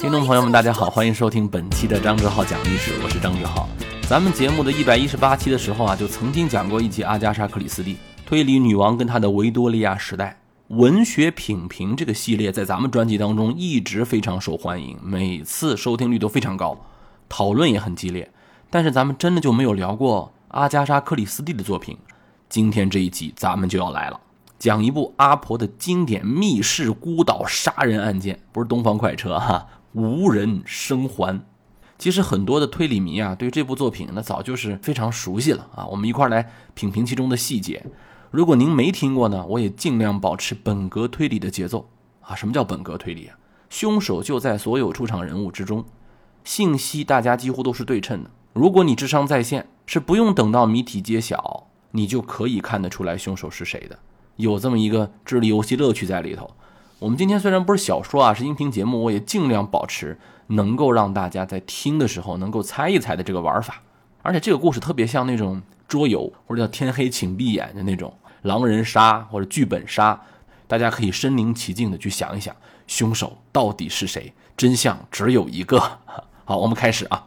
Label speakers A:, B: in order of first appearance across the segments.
A: 听众朋友们，大家好，欢迎收听本期的张哲浩讲历史，我是张哲浩。咱们节目的一百一十八期的时候啊，就曾经讲过一集阿加莎·克里斯蒂推理女王跟她的维多利亚时代文学品评这个系列，在咱们专辑当中一直非常受欢迎，每次收听率都非常高，讨论也很激烈。但是咱们真的就没有聊过阿加莎·克里斯蒂的作品。今天这一集咱们就要来了，讲一部阿婆的经典密室孤岛杀人案件，不是东方快车哈。无人生还。其实很多的推理迷啊，对这部作品那早就是非常熟悉了啊。我们一块来品评其中的细节。如果您没听过呢，我也尽量保持本格推理的节奏啊。什么叫本格推理啊？凶手就在所有出场人物之中，信息大家几乎都是对称的。如果你智商在线，是不用等到谜题揭晓，你就可以看得出来凶手是谁的。有这么一个智力游戏乐趣在里头。我们今天虽然不是小说啊，是音频节目，我也尽量保持能够让大家在听的时候能够猜一猜的这个玩法。而且这个故事特别像那种桌游，或者叫天黑请闭眼的那种狼人杀或者剧本杀，大家可以身临其境的去想一想，凶手到底是谁？真相只有一个。好，我们开始啊。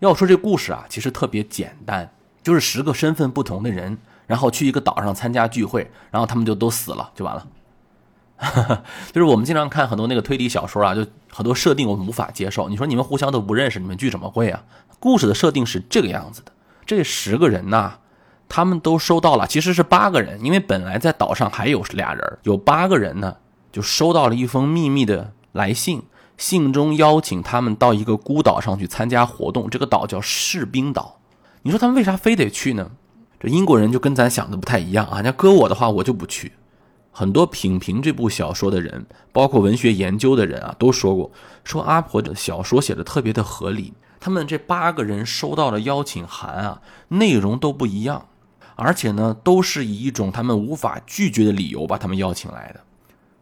A: 要说这故事啊，其实特别简单，就是十个身份不同的人，然后去一个岛上参加聚会，然后他们就都死了，就完了。就是我们经常看很多那个推理小说啊，就很多设定我们无法接受。你说你们互相都不认识，你们聚什么会啊？故事的设定是这个样子的：这十个人呐，他们都收到了，其实是八个人，因为本来在岛上还有俩人，有八个人呢，就收到了一封秘密的来信，信中邀请他们到一个孤岛上去参加活动。这个岛叫士兵岛。你说他们为啥非得去呢？英国人就跟咱想的不太一样啊。那搁我的话，我就不去。很多品评这部小说的人，包括文学研究的人啊，都说过，说阿婆的小说写的特别的合理。他们这八个人收到的邀请函啊，内容都不一样，而且呢，都是以一种他们无法拒绝的理由把他们邀请来的，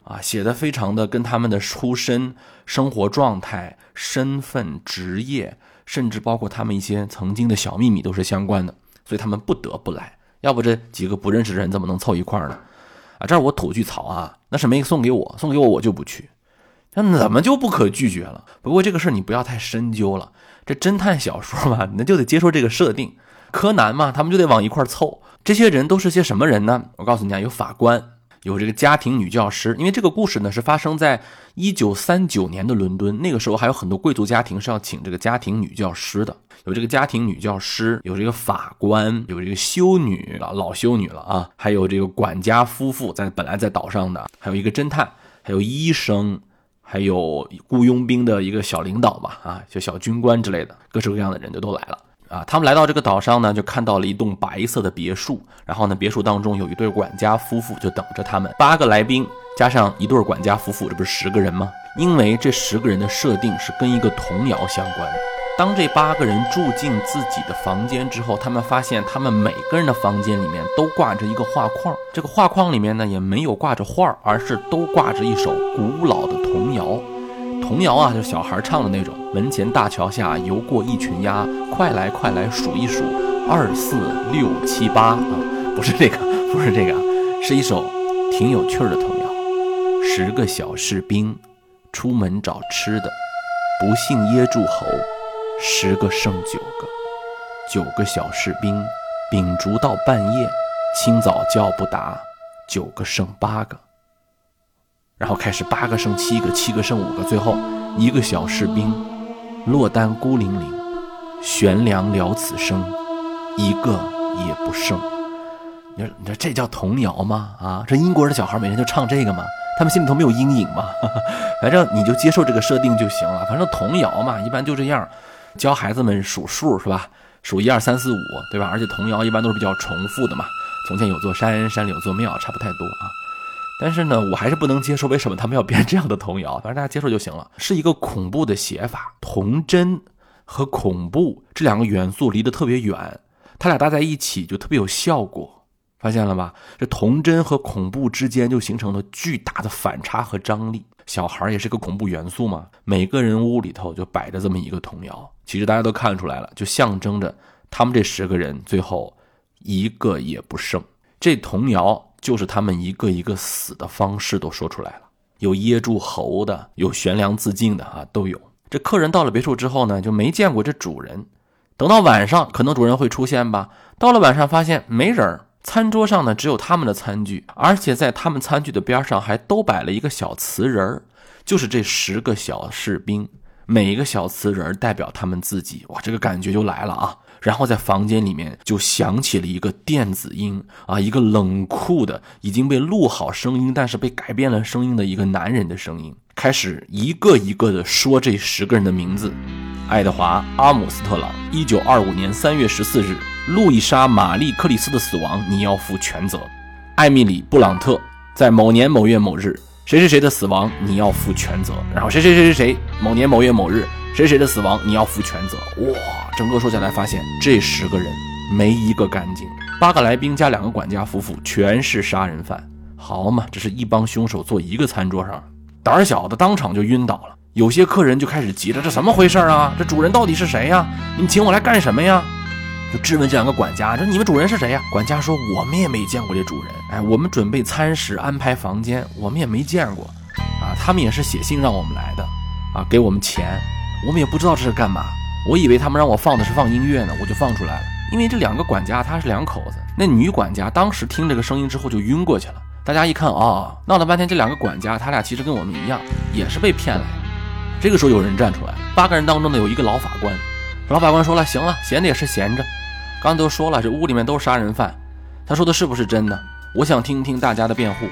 A: 啊，写的非常的跟他们的出身、生活状态、身份、职业，甚至包括他们一些曾经的小秘密都是相关的，所以他们不得不来，要不这几个不认识的人怎么能凑一块呢？啊，这儿我吐句槽啊，那是没送给我，送给我我就不去，那怎么就不可拒绝了？不过这个事儿你不要太深究了，这侦探小说嘛，那就得接受这个设定。柯南嘛，他们就得往一块凑。这些人都是些什么人呢？我告诉你啊，有法官，有这个家庭女教师，因为这个故事呢是发生在一九三九年的伦敦，那个时候还有很多贵族家庭是要请这个家庭女教师的。有这个家庭女教师，有这个法官，有这个修女老老修女了啊，还有这个管家夫妇在本来在岛上的，还有一个侦探，还有医生，还有雇佣兵的一个小领导嘛啊，就小军官之类的，各式各样的人就都来了啊。他们来到这个岛上呢，就看到了一栋白色的别墅，然后呢，别墅当中有一对管家夫妇就等着他们。八个来宾加上一对管家夫妇，这不是十个人吗？因为这十个人的设定是跟一个童谣相关。当这八个人住进自己的房间之后，他们发现他们每个人的房间里面都挂着一个画框，这个画框里面呢也没有挂着画，而是都挂着一首古老的童谣。童谣啊，就是小孩唱的那种。门前大桥下游过一群鸭，快来快来数一数，二四六七八啊，不是这个，不是这个，是一首挺有趣的童谣。十个小士兵出门找吃的，不幸噎住喉。十个剩九个，九个小士兵秉烛到半夜，清早叫不答，九个剩八个。然后开始八个剩七个，七个剩五个，最后一个小士兵落单孤零零，悬梁了此生，一个也不剩。你说你说这叫童谣吗？啊，这英国人的小孩每天就唱这个吗？他们心里头没有阴影吗？反正你就接受这个设定就行了。反正童谣嘛，一般就这样。教孩子们数数是吧？数一二三四五，对吧？而且童谣一般都是比较重复的嘛。从前有座山，山里有座庙，差不太多啊。但是呢，我还是不能接受为什么他们要编这样的童谣。反正大家接受就行了。是一个恐怖的写法，童真和恐怖这两个元素离得特别远，它俩搭在一起就特别有效果。发现了吧？这童真和恐怖之间就形成了巨大的反差和张力。小孩也是个恐怖元素嘛，每个人屋里头就摆着这么一个童谣，其实大家都看出来了，就象征着他们这十个人最后一个也不剩。这童谣就是他们一个一个死的方式都说出来了。有噎住喉的，有悬梁自尽的啊，都有。这客人到了别墅之后呢，就没见过这主人。等到晚上，可能主人会出现吧。到了晚上，发现没人儿，餐桌上呢只有他们的餐具，而且在他们餐具的边上还都摆了一个小瓷人儿，就是这十个小士兵，每一个小瓷人代表他们自己。哇，这个感觉就来了啊！然后在房间里面就响起了一个电子音啊，一个冷酷的已经被录好声音，但是被改变了声音的一个男人的声音，开始一个一个的说这十个人的名字：爱德华·阿姆斯特朗，一九二五年三月十四日，路易莎·玛丽·克里斯的死亡，你要负全责；艾米丽·布朗特，在某年某月某日，谁谁谁的死亡，你要负全责。然后谁谁谁谁谁，某年某月某日。谁谁的死亡，你要负全责。哇，整个说下来，发现这十个人没一个干净。八个来宾加两个管家夫妇，全是杀人犯。好嘛，这是一帮凶手坐一个餐桌上，胆小的当场就晕倒了。有些客人就开始急了，这怎么回事啊？这主人到底是谁呀？你请我来干什么呀？就质问这两个管家，这你们主人是谁呀？管家说，我们也没见过这主人。哎，我们准备餐食，安排房间，我们也没见过。啊，他们也是写信让我们来的，啊，给我们钱。我们也不知道这是干嘛，我以为他们让我放的是放音乐呢，我就放出来了。因为这两个管家他是两口子，那女管家当时听这个声音之后就晕过去了。大家一看啊，闹了半天这两个管家他俩其实跟我们一样，也是被骗来。这个时候有人站出来，八个人当中呢有一个老法官，老法官说了，行了，闲着也是闲着，刚都说了这屋里面都是杀人犯，他说的是不是真的？我想听听大家的辩护。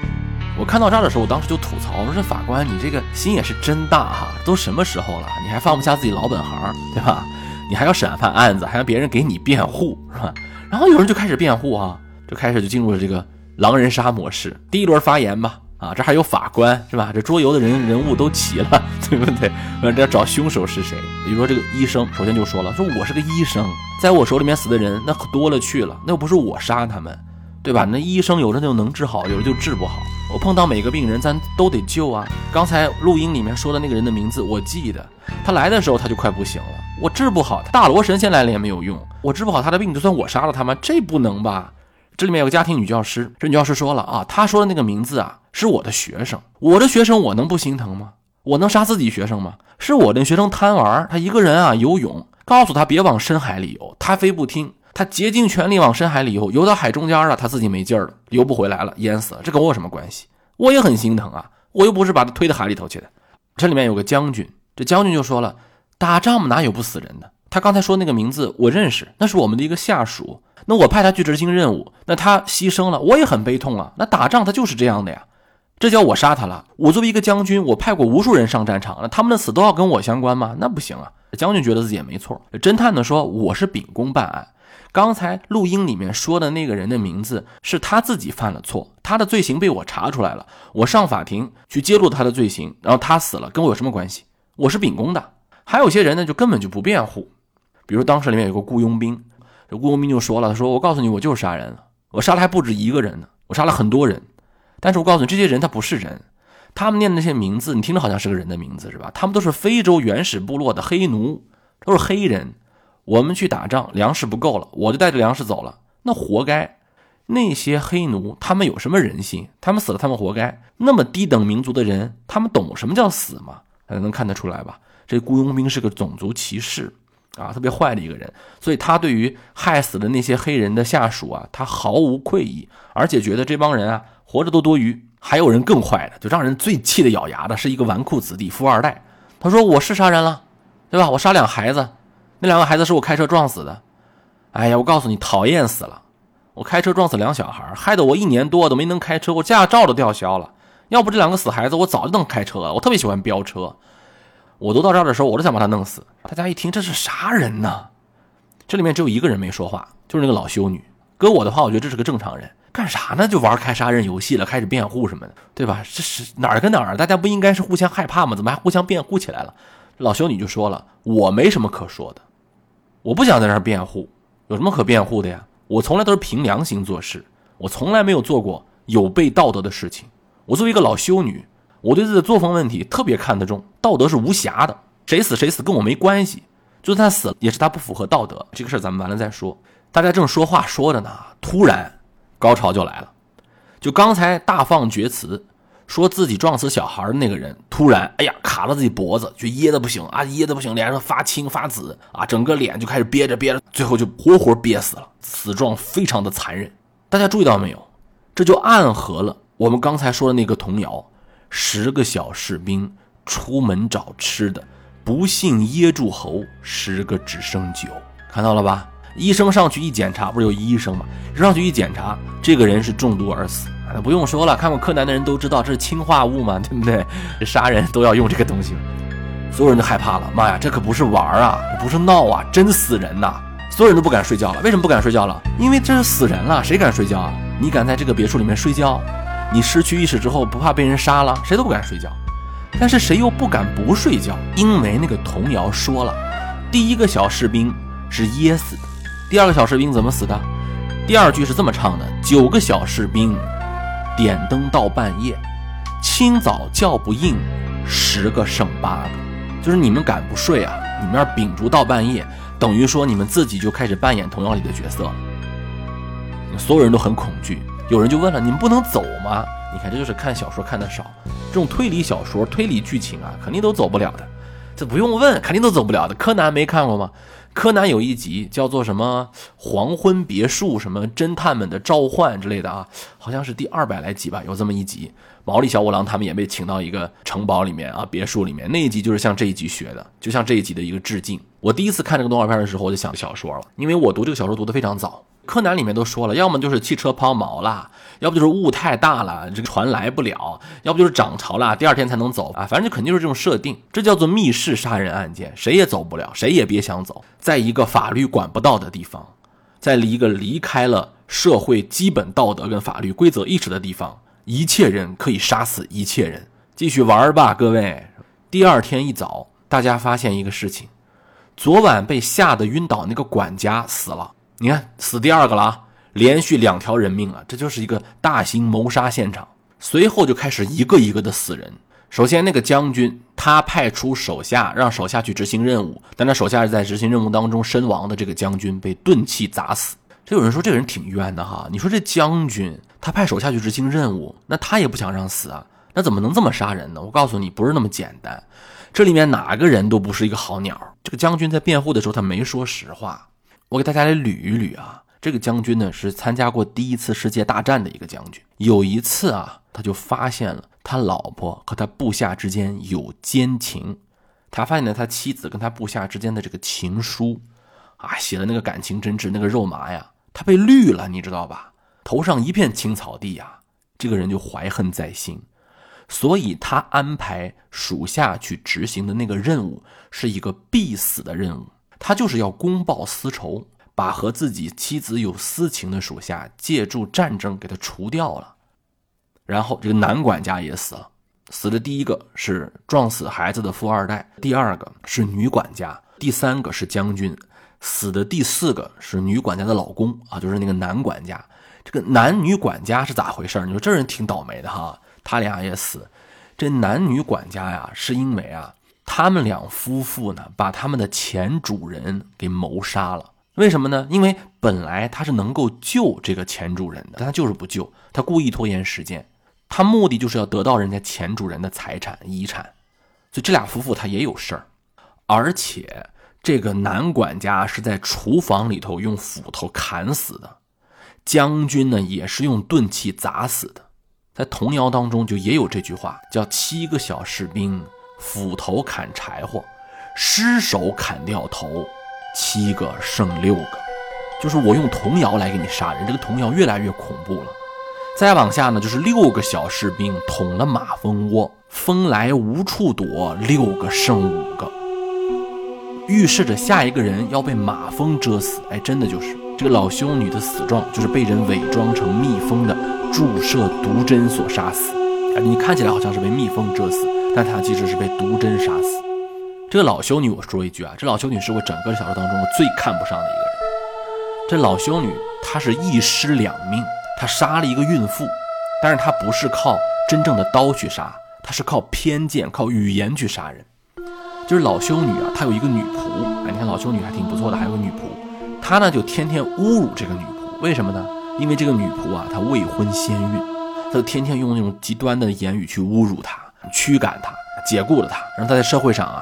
A: 我看到这儿的时候，我当时就吐槽，我说这法官你这个心也是真大哈，都什么时候了，你还放不下自己老本行，对吧？你还要审判案子，还让别人给你辩护，是吧？然后有人就开始辩护啊，就开始就进入了这个狼人杀模式。第一轮发言吧，啊，这还有法官是吧？这桌游的人人物都齐了，对不对？这要找凶手是谁？比如说这个医生，首先就说了，说我是个医生，在我手里面死的人那可多了去了，那又不是我杀他们。对吧？那医生有的就能治好，有的就治不好。我碰到每个病人，咱都得救啊。刚才录音里面说的那个人的名字，我记得。他来的时候他就快不行了，我治不好。大罗神仙来了也没有用，我治不好他的病，就算我杀了他吗？这不能吧？这里面有个家庭女教师，这女教师说了啊，她说的那个名字啊，是我的学生，我的学生我能不心疼吗？我能杀自己学生吗？是我的学生贪玩，他一个人啊游泳，告诉他别往深海里游，他非不听。他竭尽全力往深海里游，游到海中间了，他自己没劲了，游不回来了，淹死了。这跟我有什么关系？我也很心疼啊，我又不是把他推到海里头去的。这里面有个将军，这将军就说了：“打仗嘛，哪有不死人的？”他刚才说那个名字我认识，那是我们的一个下属。那我派他去执行任务，那他牺牲了，我也很悲痛啊。那打仗他就是这样的呀，这叫我杀他了。我作为一个将军，我派过无数人上战场，那他们的死都要跟我相关吗？那不行啊。将军觉得自己也没错。侦探呢说：“我是秉公办案。”刚才录音里面说的那个人的名字是他自己犯了错，他的罪行被我查出来了，我上法庭去揭露他的罪行，然后他死了，跟我有什么关系？我是秉公的。还有些人呢，就根本就不辩护，比如当时里面有个雇佣兵，这雇佣兵就说了，他说：“我告诉你，我就是杀人了，我杀了还不止一个人呢，我杀了很多人。但是我告诉你，这些人他不是人，他们念的那些名字，你听着好像是个人的名字是吧？他们都是非洲原始部落的黑奴，都是黑人。”我们去打仗，粮食不够了，我就带着粮食走了，那活该。那些黑奴，他们有什么人性？他们死了，他们活该。那么低等民族的人，他们懂什么叫死吗？大家能看得出来吧？这雇佣兵是个种族歧视啊，特别坏的一个人。所以他对于害死的那些黑人的下属啊，他毫无愧意，而且觉得这帮人啊活着都多余。还有人更坏的，就让人最气的咬牙的，是一个纨绔子弟、富二代。他说：“我是杀人了，对吧？我杀两个孩子。”那两个孩子是我开车撞死的，哎呀，我告诉你，讨厌死了！我开车撞死两小孩，害得我一年多都没能开车，我驾照都吊销了。要不这两个死孩子，我早就能开车了。我特别喜欢飙车，我都到这儿的时候，我都想把他弄死。大家一听，这是啥人呢？这里面只有一个人没说话，就是那个老修女。搁我的话，我觉得这是个正常人，干啥呢？就玩开杀人游戏了，开始辩护什么的，对吧？这是哪儿跟哪儿？大家不应该是互相害怕吗？怎么还互相辩护起来了？老修女就说了：“我没什么可说的。”我不想在那儿辩护，有什么可辩护的呀？我从来都是凭良心做事，我从来没有做过有悖道德的事情。我作为一个老修女，我对自己的作风问题特别看得重，道德是无瑕的，谁死谁死跟我没关系，就算他死也是他不符合道德。这个事儿咱们完了再说。大家正说话说着呢，突然高潮就来了，就刚才大放厥词，说自己撞死小孩的那个人，突然哎呀卡了自己脖子，就噎的不行啊，噎的不行，脸上发青发紫啊，整个脸就开始憋着憋着，最后就活活憋死了，死状非常的残忍。大家注意到没有？这就暗合了我们刚才说的那个童谣：十个小士兵出门找吃的，不幸噎住喉，十个只剩酒。看到了吧？医生上去一检查，不是有医生吗？上去一检查，这个人是中毒而死。那不用说了，看过柯南的人都知道这是氰化物嘛，对不对？这杀人都要用这个东西，所有人都害怕了。妈呀，这可不是玩啊，不是闹啊，真死人呐！所有人都不敢睡觉了。为什么不敢睡觉了？因为这是死人了，谁敢睡觉啊？你敢在这个别墅里面睡觉？你失去意识之后不怕被人杀了？谁都不敢睡觉。但是谁又不敢不睡觉？因为那个童谣说了，第一个小士兵是噎死的，第二个小士兵怎么死的？第二句是这么唱的：九个小士兵。点灯到半夜，清早叫不应，十个剩八个，就是你们敢不睡啊？你们要秉烛到半夜，等于说你们自己就开始扮演童谣里的角色。所有人都很恐惧，有人就问了：你们不能走吗？你看，这就是看小说看的少，这种推理小说、推理剧情啊，肯定都走不了的。这不用问，肯定都走不了的。柯南没看过吗？柯南有一集叫做什么《黄昏别墅》，什么侦探们的召唤之类的啊，好像是第二百来集吧，有这么一集。毛利小五郎他们也被请到一个城堡里面啊，别墅里面，那一集就是像这一集学的，就像这一集的一个致敬。我第一次看这个动画片的时候，我就想小说了，因为我读这个小说读得非常早。柯南里面都说了，要么就是汽车抛锚了，要不就是雾太大了，这个船来不了，要不就是涨潮了，第二天才能走啊，反正就肯定是这种设定。这叫做密室杀人案件，谁也走不了，谁也别想走。在一个法律管不到的地方，在一个离开了社会基本道德跟法律规则意识的地方，一切人可以杀死一切人，继续玩吧，各位。第二天一早，大家发现一个事情，昨晚被吓得晕倒那个管家死了。你看，死第二个了啊！连续两条人命啊，这就是一个大型谋杀现场。随后就开始一个一个的死人。首先，那个将军他派出手下，让手下去执行任务，但他手下是在执行任务当中身亡的。这个将军被钝器砸死。这有人说这个人挺冤的哈。你说这将军他派手下去执行任务，那他也不想让死啊，那怎么能这么杀人呢？我告诉你，不是那么简单。这里面哪个人都不是一个好鸟。这个将军在辩护的时候，他没说实话。我给大家来捋一捋啊，这个将军呢是参加过第一次世界大战的一个将军。有一次啊，他就发现了他老婆和他部下之间有奸情，他发现了他妻子跟他部下之间的这个情书，啊，写的那个感情真挚，那个肉麻呀，他被绿了，你知道吧？头上一片青草地呀，这个人就怀恨在心，所以他安排属下去执行的那个任务是一个必死的任务。他就是要公报私仇，把和自己妻子有私情的属下借助战争给他除掉了。然后这个男管家也死了，死的第一个是撞死孩子的富二代，第二个是女管家，第三个是将军，死的第四个是女管家的老公啊，就是那个男管家。这个男女管家是咋回事你说这人挺倒霉的哈，他俩也死。这男女管家呀，是因为啊。他们两夫妇呢，把他们的前主人给谋杀了。为什么呢？因为本来他是能够救这个前主人的，但他就是不救，他故意拖延时间，他目的就是要得到人家前主人的财产遗产。所以这俩夫妇他也有事儿，而且这个男管家是在厨房里头用斧头砍死的，将军呢也是用钝器砸死的。在童谣当中就也有这句话，叫七个小士兵。斧头砍柴火，失手砍掉头，七个剩六个，就是我用童谣来给你杀人。这个童谣越来越恐怖了。再往下呢，就是六个小士兵捅了马蜂窝，蜂来无处躲，六个剩五个，预示着下一个人要被马蜂蛰死。哎，真的就是这个老修女的死状，就是被人伪装成蜜蜂的注射毒针所杀死。哎，你看起来好像是被蜜蜂蛰死。但她其实是被毒针杀死。这个老修女，我说一句啊，这老修女是我整个小说当中我最看不上的一个人。这老修女她是一尸两命，她杀了一个孕妇，但是她不是靠真正的刀去杀，她是靠偏见、靠语言去杀人。就是老修女啊，她有一个女仆，哎，你看老修女还挺不错的，还有个女仆，她呢就天天侮辱这个女仆，为什么呢？因为这个女仆啊，她未婚先孕。她就天天用那种极端的言语去侮辱她、驱赶他、解雇了他，让他在社会上啊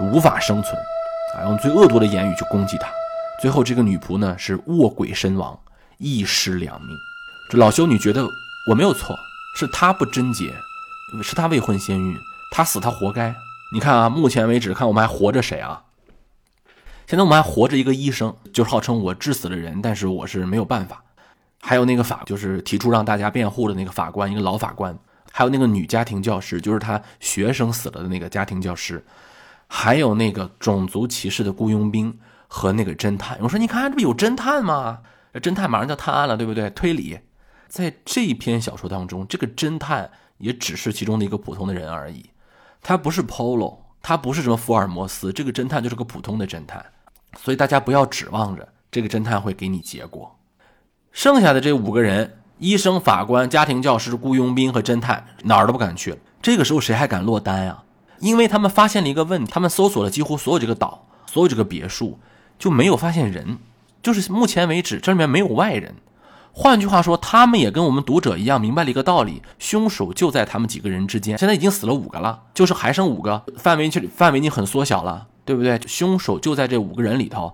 A: 无法生存，啊，用最恶毒的言语去攻击他。最后，这个女仆呢是卧轨身亡，一尸两命。这老修女觉得我没有错，是她不贞洁，是她未婚先孕，她死她活该。你看啊，目前为止看我们还活着谁啊？现在我们还活着一个医生，就是号称我致死了人，但是我是没有办法。还有那个法，就是提出让大家辩护的那个法官，一个老法官，还有那个女家庭教师，就是他学生死了的那个家庭教师，还有那个种族歧视的雇佣兵和那个侦探。我说，你看这不有侦探吗？侦探马上就要探案了，对不对？推理，在这篇小说当中，这个侦探也只是其中的一个普通的人而已，他不是 Polo，他不是什么福尔摩斯，这个侦探就是个普通的侦探，所以大家不要指望着这个侦探会给你结果。剩下的这五个人：医生、法官、家庭教师、雇佣兵和侦探，哪儿都不敢去。这个时候谁还敢落单呀？因为他们发现了一个问题，他们搜索了几乎所有这个岛、所有这个别墅，就没有发现人，就是目前为止这里面没有外人。换句话说，他们也跟我们读者一样明白了一个道理：凶手就在他们几个人之间。现在已经死了五个了，就是还剩五个，范围去范围已经很缩小了，对不对？凶手就在这五个人里头，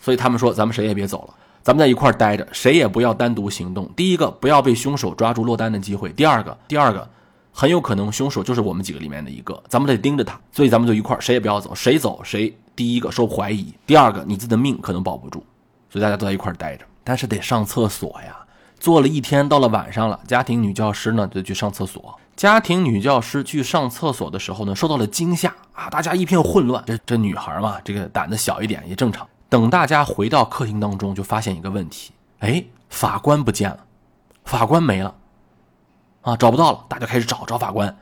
A: 所以他们说咱们谁也别走了。咱们在一块儿待着，谁也不要单独行动。第一个，不要被凶手抓住落单的机会；第二个，第二个，很有可能凶手就是我们几个里面的一个，咱们得盯着他。所以咱们就一块儿，谁也不要走，谁走谁第一个受怀疑。第二个，你自己的命可能保不住，所以大家都在一块儿待着，但是得上厕所呀。坐了一天，到了晚上了，家庭女教师呢就去上厕所。家庭女教师去上厕所的时候呢，受到了惊吓啊，大家一片混乱。这这女孩嘛，这个胆子小一点也正常。等大家回到客厅当中，就发现一个问题：哎，法官不见了，法官没了，啊，找不到了。大家开始找找法官。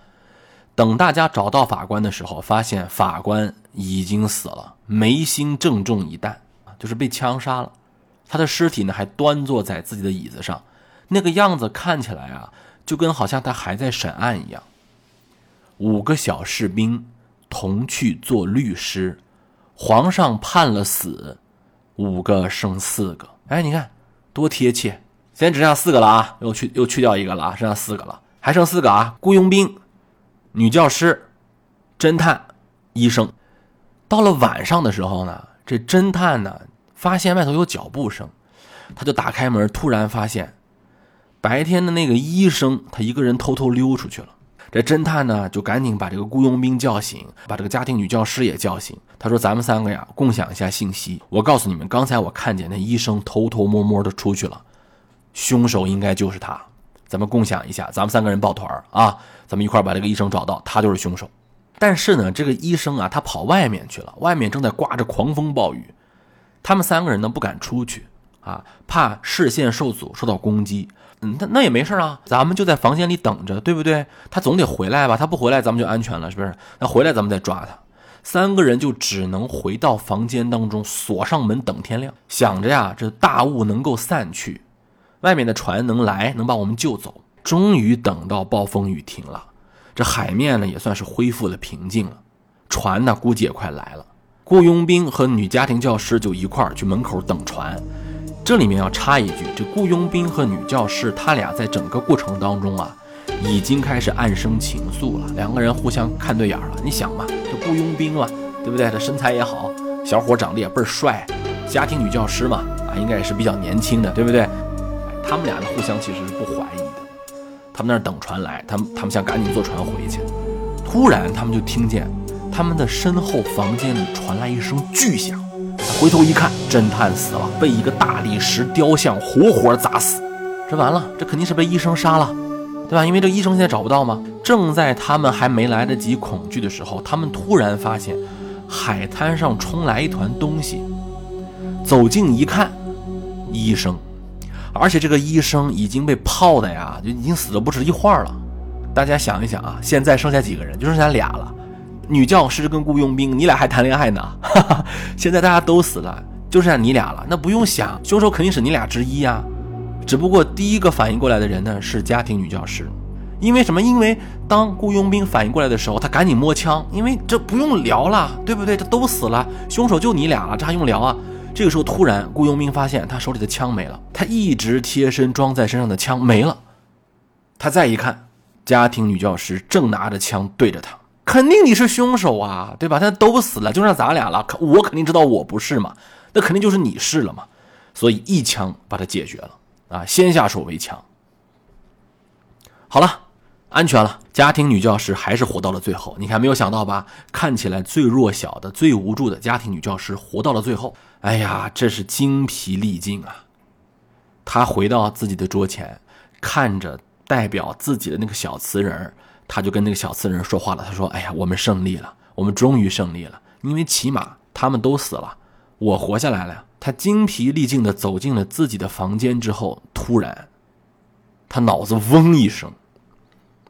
A: 等大家找到法官的时候，发现法官已经死了，眉心正中一弹，就是被枪杀了。他的尸体呢，还端坐在自己的椅子上，那个样子看起来啊，就跟好像他还在审案一样。五个小士兵同去做律师。皇上判了死，五个剩四个。哎，你看多贴切！现在只剩下四个了啊，又去又去掉一个了啊，剩下四个了，还剩四个啊。雇佣兵、女教师、侦探、医生。到了晚上的时候呢，这侦探呢发现外头有脚步声，他就打开门，突然发现白天的那个医生他一个人偷偷溜出去了。这侦探呢，就赶紧把这个雇佣兵叫醒，把这个家庭女教师也叫醒。他说：“咱们三个呀，共享一下信息。我告诉你们，刚才我看见那医生偷偷摸摸的出去了，凶手应该就是他。咱们共享一下，咱们三个人抱团啊，咱们一块把这个医生找到，他就是凶手。但是呢，这个医生啊，他跑外面去了，外面正在刮着狂风暴雨，他们三个人呢不敢出去啊，怕视线受阻，受到攻击。”嗯，那那也没事啊，咱们就在房间里等着，对不对？他总得回来吧？他不回来，咱们就安全了，是不是？那回来咱们再抓他。三个人就只能回到房间当中，锁上门等天亮，想着呀，这大雾能够散去，外面的船能来，能把我们救走。终于等到暴风雨停了，这海面呢也算是恢复了平静了，船呢估计也快来了。雇佣兵和女家庭教师就一块儿去门口等船。这里面要插一句，这雇佣兵和女教师，他俩在整个过程当中啊，已经开始暗生情愫了。两个人互相看对眼了。你想嘛，这雇佣兵嘛，对不对？这身材也好，小伙长得也倍儿帅。家庭女教师嘛，啊，应该也是比较年轻的，对不对？他们俩呢，互相其实是不怀疑的。他们那儿等船来，他们他们想赶紧坐船回去。突然，他们就听见他们的身后房间里传来一声巨响。回头一看，侦探死了，被一个大理石雕像活活砸死。这完了，这肯定是被医生杀了，对吧？因为这医生现在找不到吗？正在他们还没来得及恐惧的时候，他们突然发现海滩上冲来一团东西。走近一看，医生，而且这个医生已经被泡的呀，就已经死了不止一会儿了。大家想一想啊，现在剩下几个人？就剩下俩了。女教师跟雇佣兵，你俩还谈恋爱呢？哈哈，现在大家都死了，就剩下你俩了。那不用想，凶手肯定是你俩之一呀。只不过第一个反应过来的人呢是家庭女教师，因为什么？因为当雇佣兵反应过来的时候，他赶紧摸枪，因为这不用聊了，对不对？这都死了，凶手就你俩了，这还用聊啊？这个时候突然雇佣兵发现他手里的枪没了，他一直贴身装在身上的枪没了，他再一看，家庭女教师正拿着枪对着他，肯定你是凶手啊，对吧？他都死了，就剩咱俩了，我肯定知道我不是嘛，那肯定就是你是了嘛，所以一枪把他解决了啊，先下手为强。好了，安全了，家庭女教师还是活到了最后。你看，没有想到吧？看起来最弱小的、最无助的家庭女教师活到了最后。哎呀，这是精疲力尽啊！她回到自己的桌前，看着代表自己的那个小瓷人，他就跟那个小瓷人说话了。他说：“哎呀，我们胜利了，我们终于胜利了，因为起码他们都死了，我活下来了。”呀。”他精疲力尽地走进了自己的房间之后，突然。他脑子嗡一声，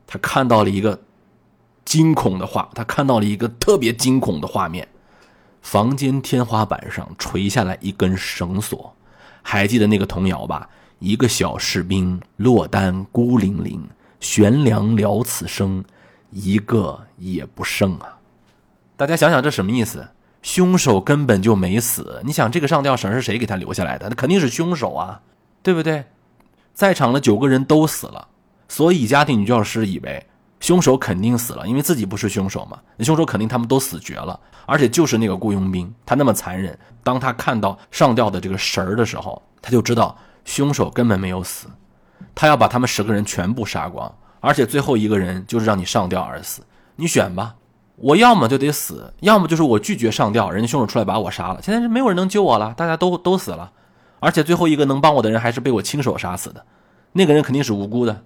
A: 他看到了一个惊恐的画，他看到了一个特别惊恐的画面。房间天花板上垂下来一根绳索，还记得那个童谣吧？一个小士兵落单孤零零，悬梁了此生，一个也不剩啊！大家想想这什么意思？凶手根本就没死。你想这个上吊绳是谁给他留下来的？那肯定是凶手啊，对不对？在场的九个人都死了，所以家庭女教师以为凶手肯定死了，因为自己不是凶手嘛。凶手肯定他们都死绝了，而且就是那个雇佣兵，他那么残忍。当他看到上吊的这个绳儿的时候，他就知道凶手根本没有死，他要把他们十个人全部杀光，而且最后一个人就是让你上吊而死。你选吧，我要么就得死，要么就是我拒绝上吊，人家凶手出来把我杀了。现在是没有人能救我了，大家都都死了。而且最后一个能帮我的人还是被我亲手杀死的，那个人肯定是无辜的，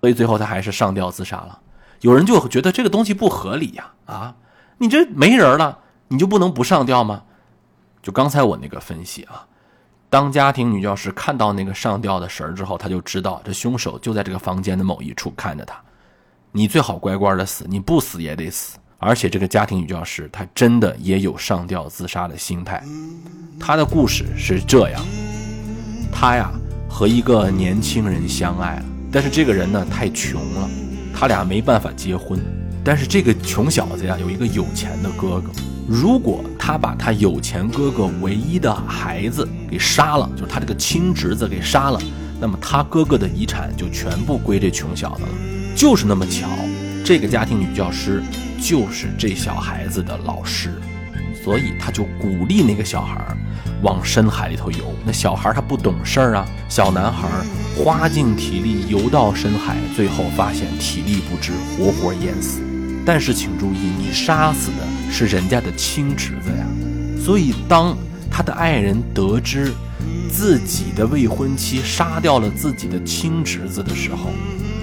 A: 所以最后他还是上吊自杀了。有人就觉得这个东西不合理呀，啊，你这没人了，你就不能不上吊吗？就刚才我那个分析啊，当家庭女教师看到那个上吊的绳儿之后，她就知道这凶手就在这个房间的某一处看着她。你最好乖乖的死，你不死也得死。而且这个家庭女教师她真的也有上吊自杀的心态，她的故事是这样。她呀和一个年轻人相爱了，但是这个人呢太穷了，他俩没办法结婚。但是这个穷小子呀有一个有钱的哥哥，如果他把他有钱哥哥唯一的孩子给杀了，就是他这个亲侄子给杀了，那么他哥哥的遗产就全部归这穷小子了。就是那么巧，这个家庭女教师就是这小孩子的老师，所以他就鼓励那个小孩儿。往深海里头游，那小孩他不懂事儿啊。小男孩花尽体力游到深海，最后发现体力不支，活活淹死。但是请注意，你杀死的是人家的亲侄子呀。所以当他的爱人得知自己的未婚妻杀掉了自己的亲侄子的时候，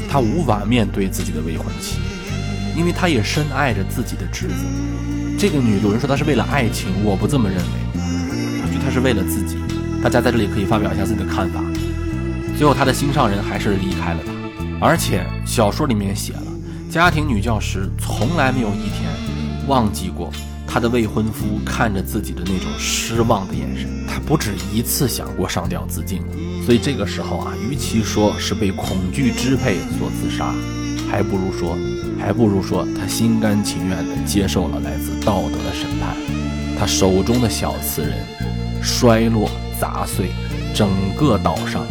A: 他无法面对自己的未婚妻，因为他也深爱着自己的侄子。这个女，有人说她是为了爱情，我不这么认为。他是为了自己，大家在这里可以发表一下自己的看法。最后，他的心上人还是离开了他，而且小说里面写了，家庭女教师从来没有一天忘记过她的未婚夫看着自己的那种失望的眼神。她不止一次想过上吊自尽，所以这个时候啊，与其说是被恐惧支配所自杀，还不如说，还不如说她心甘情愿地接受了来自道德的审判。她手中的小瓷人。摔落砸碎，整个岛上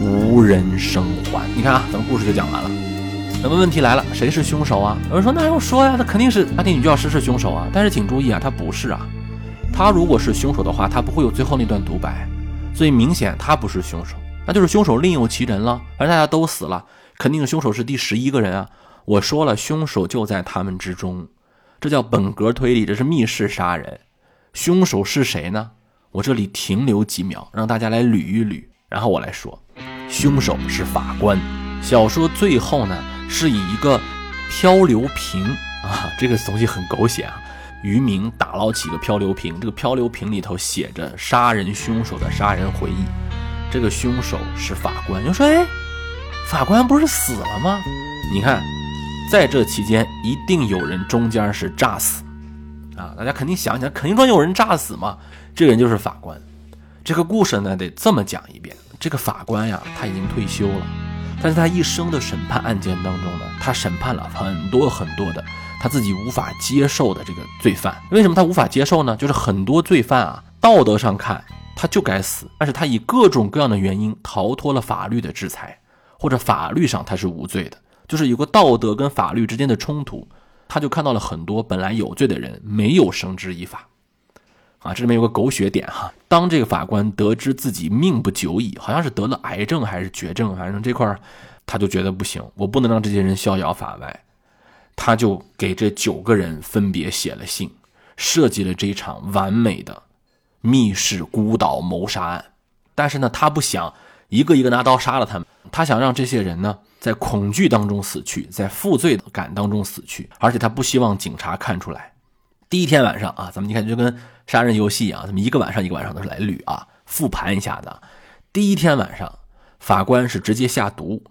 A: 无人生还。你看啊，咱们故事就讲完了。那么问题来了，谁是凶手啊？有人说那还用说呀，那肯定是家庭女教师是凶手啊。但是请注意啊，他不是啊。他如果是凶手的话，他不会有最后那段独白。所以明显他不是凶手，那就是凶手另有其人了。而大家都死了，肯定凶手是第十一个人啊。我说了，凶手就在他们之中，这叫本格推理，这是密室杀人。凶手是谁呢？我这里停留几秒，让大家来捋一捋，然后我来说，凶手是法官。小说最后呢，是以一个漂流瓶啊，这个东西很狗血啊，渔民打捞起一个漂流瓶，这个漂流瓶里头写着杀人凶手的杀人回忆。这个凶手是法官。就说，哎，法官不是死了吗？你看，在这期间一定有人中间是炸死啊，大家肯定想想，肯定说有人炸死嘛。这个人就是法官，这个故事呢得这么讲一遍。这个法官呀，他已经退休了，但是他一生的审判案件当中呢，他审判了很多很多的他自己无法接受的这个罪犯。为什么他无法接受呢？就是很多罪犯啊，道德上看他就该死，但是他以各种各样的原因逃脱了法律的制裁，或者法律上他是无罪的，就是有个道德跟法律之间的冲突，他就看到了很多本来有罪的人没有绳之以法。啊，这里面有个狗血点哈，当这个法官得知自己命不久矣，好像是得了癌症还是绝症，反正这块儿他就觉得不行，我不能让这些人逍遥法外，他就给这九个人分别写了信，设计了这一场完美的密室孤岛谋杀案。但是呢，他不想一个一个拿刀杀了他们，他想让这些人呢在恐惧当中死去，在负罪感当中死去，而且他不希望警察看出来。第一天晚上啊，咱们你看就跟杀人游戏啊，咱们一个晚上一个晚上都是来捋啊，复盘一下子。第一天晚上，法官是直接下毒，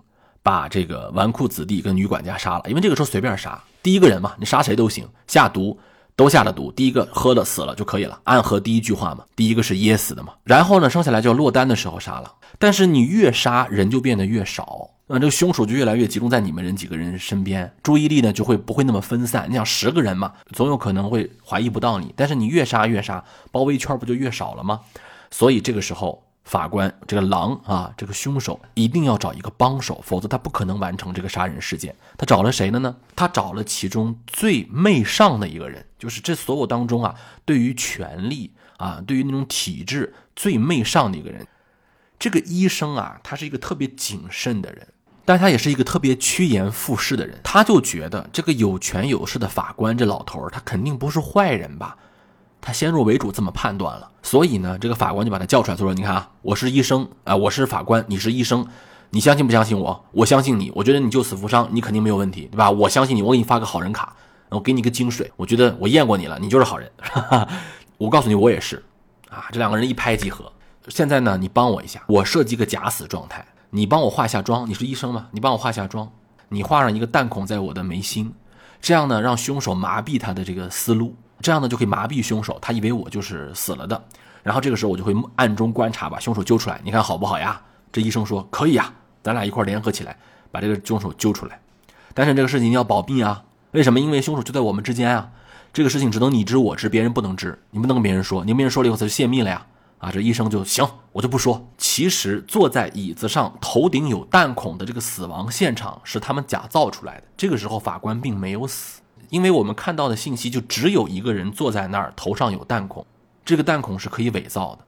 A: 把这个纨绔子弟跟女管家杀了，因为这个时候随便杀，第一个人嘛，你杀谁都行，下毒都下了毒，第一个喝了死了就可以了，暗合第一句话嘛，第一个是噎死的嘛，然后呢，剩下来就要落单的时候杀了，但是你越杀人就变得越少。那这个凶手就越来越集中在你们人几个人身边，注意力呢就会不会那么分散。你想十个人嘛，总有可能会怀疑不到你，但是你越杀越杀，包围圈不就越少了吗？所以这个时候，法官这个狼啊，这个凶手一定要找一个帮手，否则他不可能完成这个杀人事件。他找了谁了呢？他找了其中最媚上的一个人，就是这所有当中啊，对于权力啊，对于那种体制最媚上的一个人。这个医生啊，他是一个特别谨慎的人。但他也是一个特别趋炎附势的人，他就觉得这个有权有势的法官这老头儿，他肯定不是坏人吧？他先入为主这么判断了，所以呢，这个法官就把他叫出来，说：“你看啊，我是医生啊，我是法官，你是医生，你相信不相信我？我相信你，我觉得你救死扶伤，你肯定没有问题，对吧？我相信你，我给你发个好人卡，我给你个金水，我觉得我验过你了，你就是好人。我告诉你，我也是啊。这两个人一拍即合。现在呢，你帮我一下，我设计个假死状态。”你帮我化下妆，你是医生吗？你帮我化下妆，你画上一个弹孔在我的眉心，这样呢，让凶手麻痹他的这个思路，这样呢就可以麻痹凶手，他以为我就是死了的。然后这个时候我就会暗中观察，把凶手揪出来，你看好不好呀？这医生说可以呀，咱俩一块联合起来把这个凶手揪出来。但是这个事情要保密啊，为什么？因为凶手就在我们之间啊，这个事情只能你知我知，别人不能知，你不能跟别人说，你跟别人说了以后他就泄密了呀。啊，这医生就行，我就不说。其实坐在椅子上，头顶有弹孔的这个死亡现场是他们假造出来的。这个时候法官并没有死，因为我们看到的信息就只有一个人坐在那儿，头上有弹孔，这个弹孔是可以伪造的。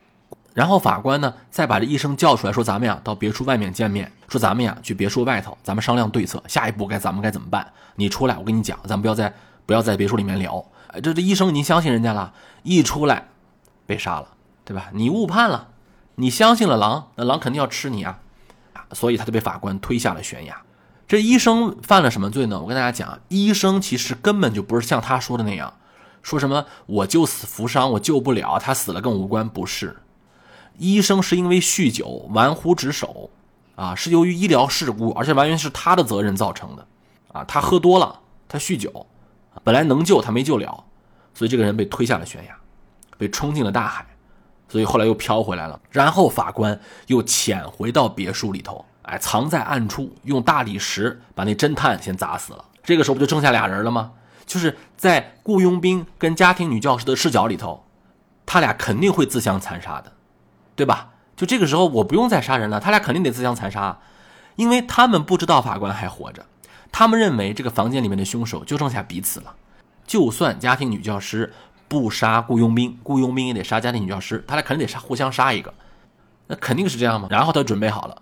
A: 然后法官呢，再把这医生叫出来，说咱们呀到别墅外面见面，说咱们呀去别墅外头，咱们商量对策，下一步该咱们该怎么办？你出来，我跟你讲，咱们不要在不要在别墅里面聊。这这医生您相信人家了，一出来被杀了。对吧？你误判了，你相信了狼，那狼肯定要吃你啊！所以他就被法官推下了悬崖。这医生犯了什么罪呢？我跟大家讲，医生其实根本就不是像他说的那样，说什么我救死扶伤，我救不了他死了跟我无关，不是。医生是因为酗酒玩忽职守，啊，是由于医疗事故，而且完全是他的责任造成的，啊，他喝多了，他酗酒，本来能救他没救了，所以这个人被推下了悬崖，被冲进了大海。所以后来又飘回来了，然后法官又潜回到别墅里头，哎，藏在暗处，用大理石把那侦探先砸死了。这个时候不就剩下俩人了吗？就是在雇佣兵跟家庭女教师的视角里头，他俩肯定会自相残杀的，对吧？就这个时候我不用再杀人了，他俩肯定得自相残杀，因为他们不知道法官还活着，他们认为这个房间里面的凶手就剩下彼此了，就算家庭女教师。不杀雇佣兵，雇佣兵也得杀家庭女教师，他俩肯定得杀，互相杀一个，那肯定是这样吗？然后他准备好了，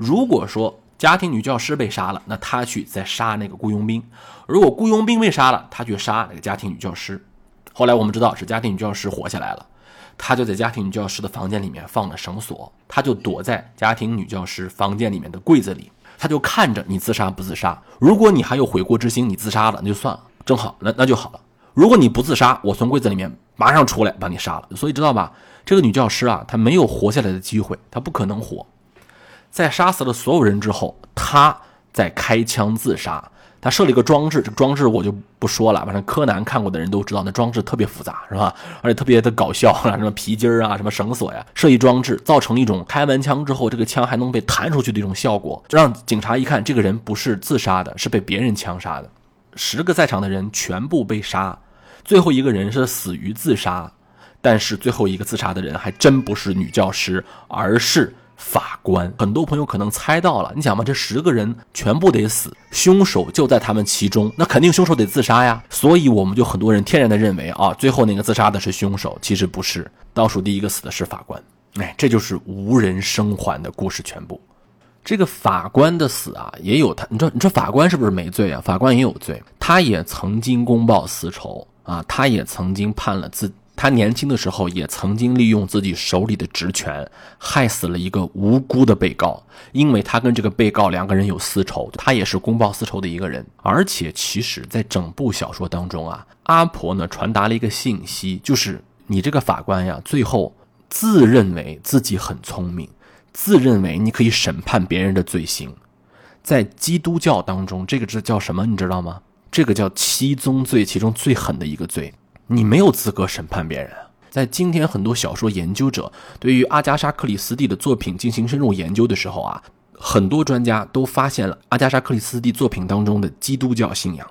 A: 如果说家庭女教师被杀了，那他去再杀那个雇佣兵；如果雇佣兵被杀了，他去杀那个家庭女教师。后来我们知道是家庭女教师活下来了，他就在家庭女教师的房间里面放了绳索，他就躲在家庭女教师房间里面的柜子里，他就看着你自杀不自杀。如果你还有悔过之心，你自杀了那就算了，正好，那那就好了。如果你不自杀，我从柜子里面马上出来把你杀了。所以知道吧？这个女教师啊，她没有活下来的机会，她不可能活。在杀死了所有人之后，他在开枪自杀。他设了一个装置，这个装置我就不说了，反正柯南看过的人都知道，那装置特别复杂，是吧？而且特别的搞笑啊，什么皮筋啊，什么绳索呀，设计装置造成一种开完枪之后，这个枪还能被弹出去的一种效果，让警察一看，这个人不是自杀的，是被别人枪杀的。十个在场的人全部被杀，最后一个人是死于自杀，但是最后一个自杀的人还真不是女教师，而是法官。很多朋友可能猜到了，你想嘛，这十个人全部得死，凶手就在他们其中，那肯定凶手得自杀呀。所以我们就很多人天然的认为啊，最后那个自杀的是凶手，其实不是，倒数第一个死的是法官。哎，这就是无人生还的故事全部。这个法官的死啊，也有他，你说你说法官是不是没罪啊？法官也有罪，他也曾经公报私仇啊，他也曾经判了自，他年轻的时候也曾经利用自己手里的职权害死了一个无辜的被告，因为他跟这个被告两个人有私仇，他也是公报私仇的一个人。而且其实，在整部小说当中啊，阿婆呢传达了一个信息，就是你这个法官呀，最后自认为自己很聪明。自认为你可以审判别人的罪行，在基督教当中，这个字叫什么？你知道吗？这个叫七宗罪，其中最狠的一个罪，你没有资格审判别人。在今天，很多小说研究者对于阿加莎·克里斯蒂的作品进行深入研究的时候啊，很多专家都发现了阿加莎·克里斯蒂作品当中的基督教信仰。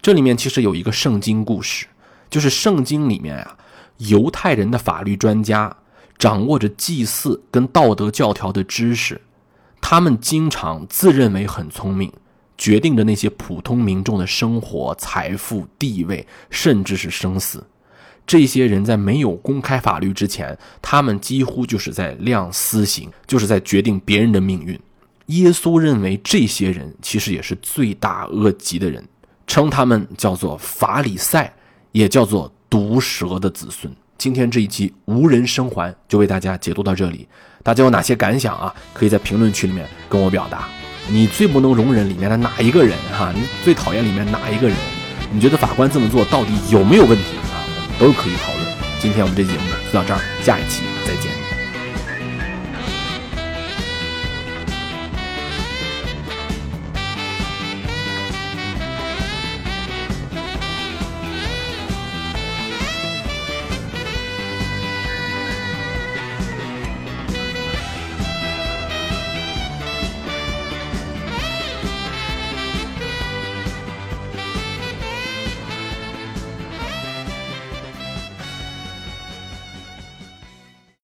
A: 这里面其实有一个圣经故事，就是圣经里面啊，犹太人的法律专家。掌握着祭祀跟道德教条的知识，他们经常自认为很聪明，决定着那些普通民众的生活、财富、地位，甚至是生死。这些人在没有公开法律之前，他们几乎就是在量私刑，就是在决定别人的命运。耶稣认为这些人其实也是罪大恶极的人，称他们叫做法里赛，也叫做毒蛇的子孙。今天这一期无人生还就为大家解读到这里，大家有哪些感想啊？可以在评论区里面跟我表达。你最不能容忍里面的哪一个人哈？你最讨厌里面哪一个人？你觉得法官这么做到底有没有问题啊？我们都可以讨论。今天我们这节目就到这儿，下一期再见。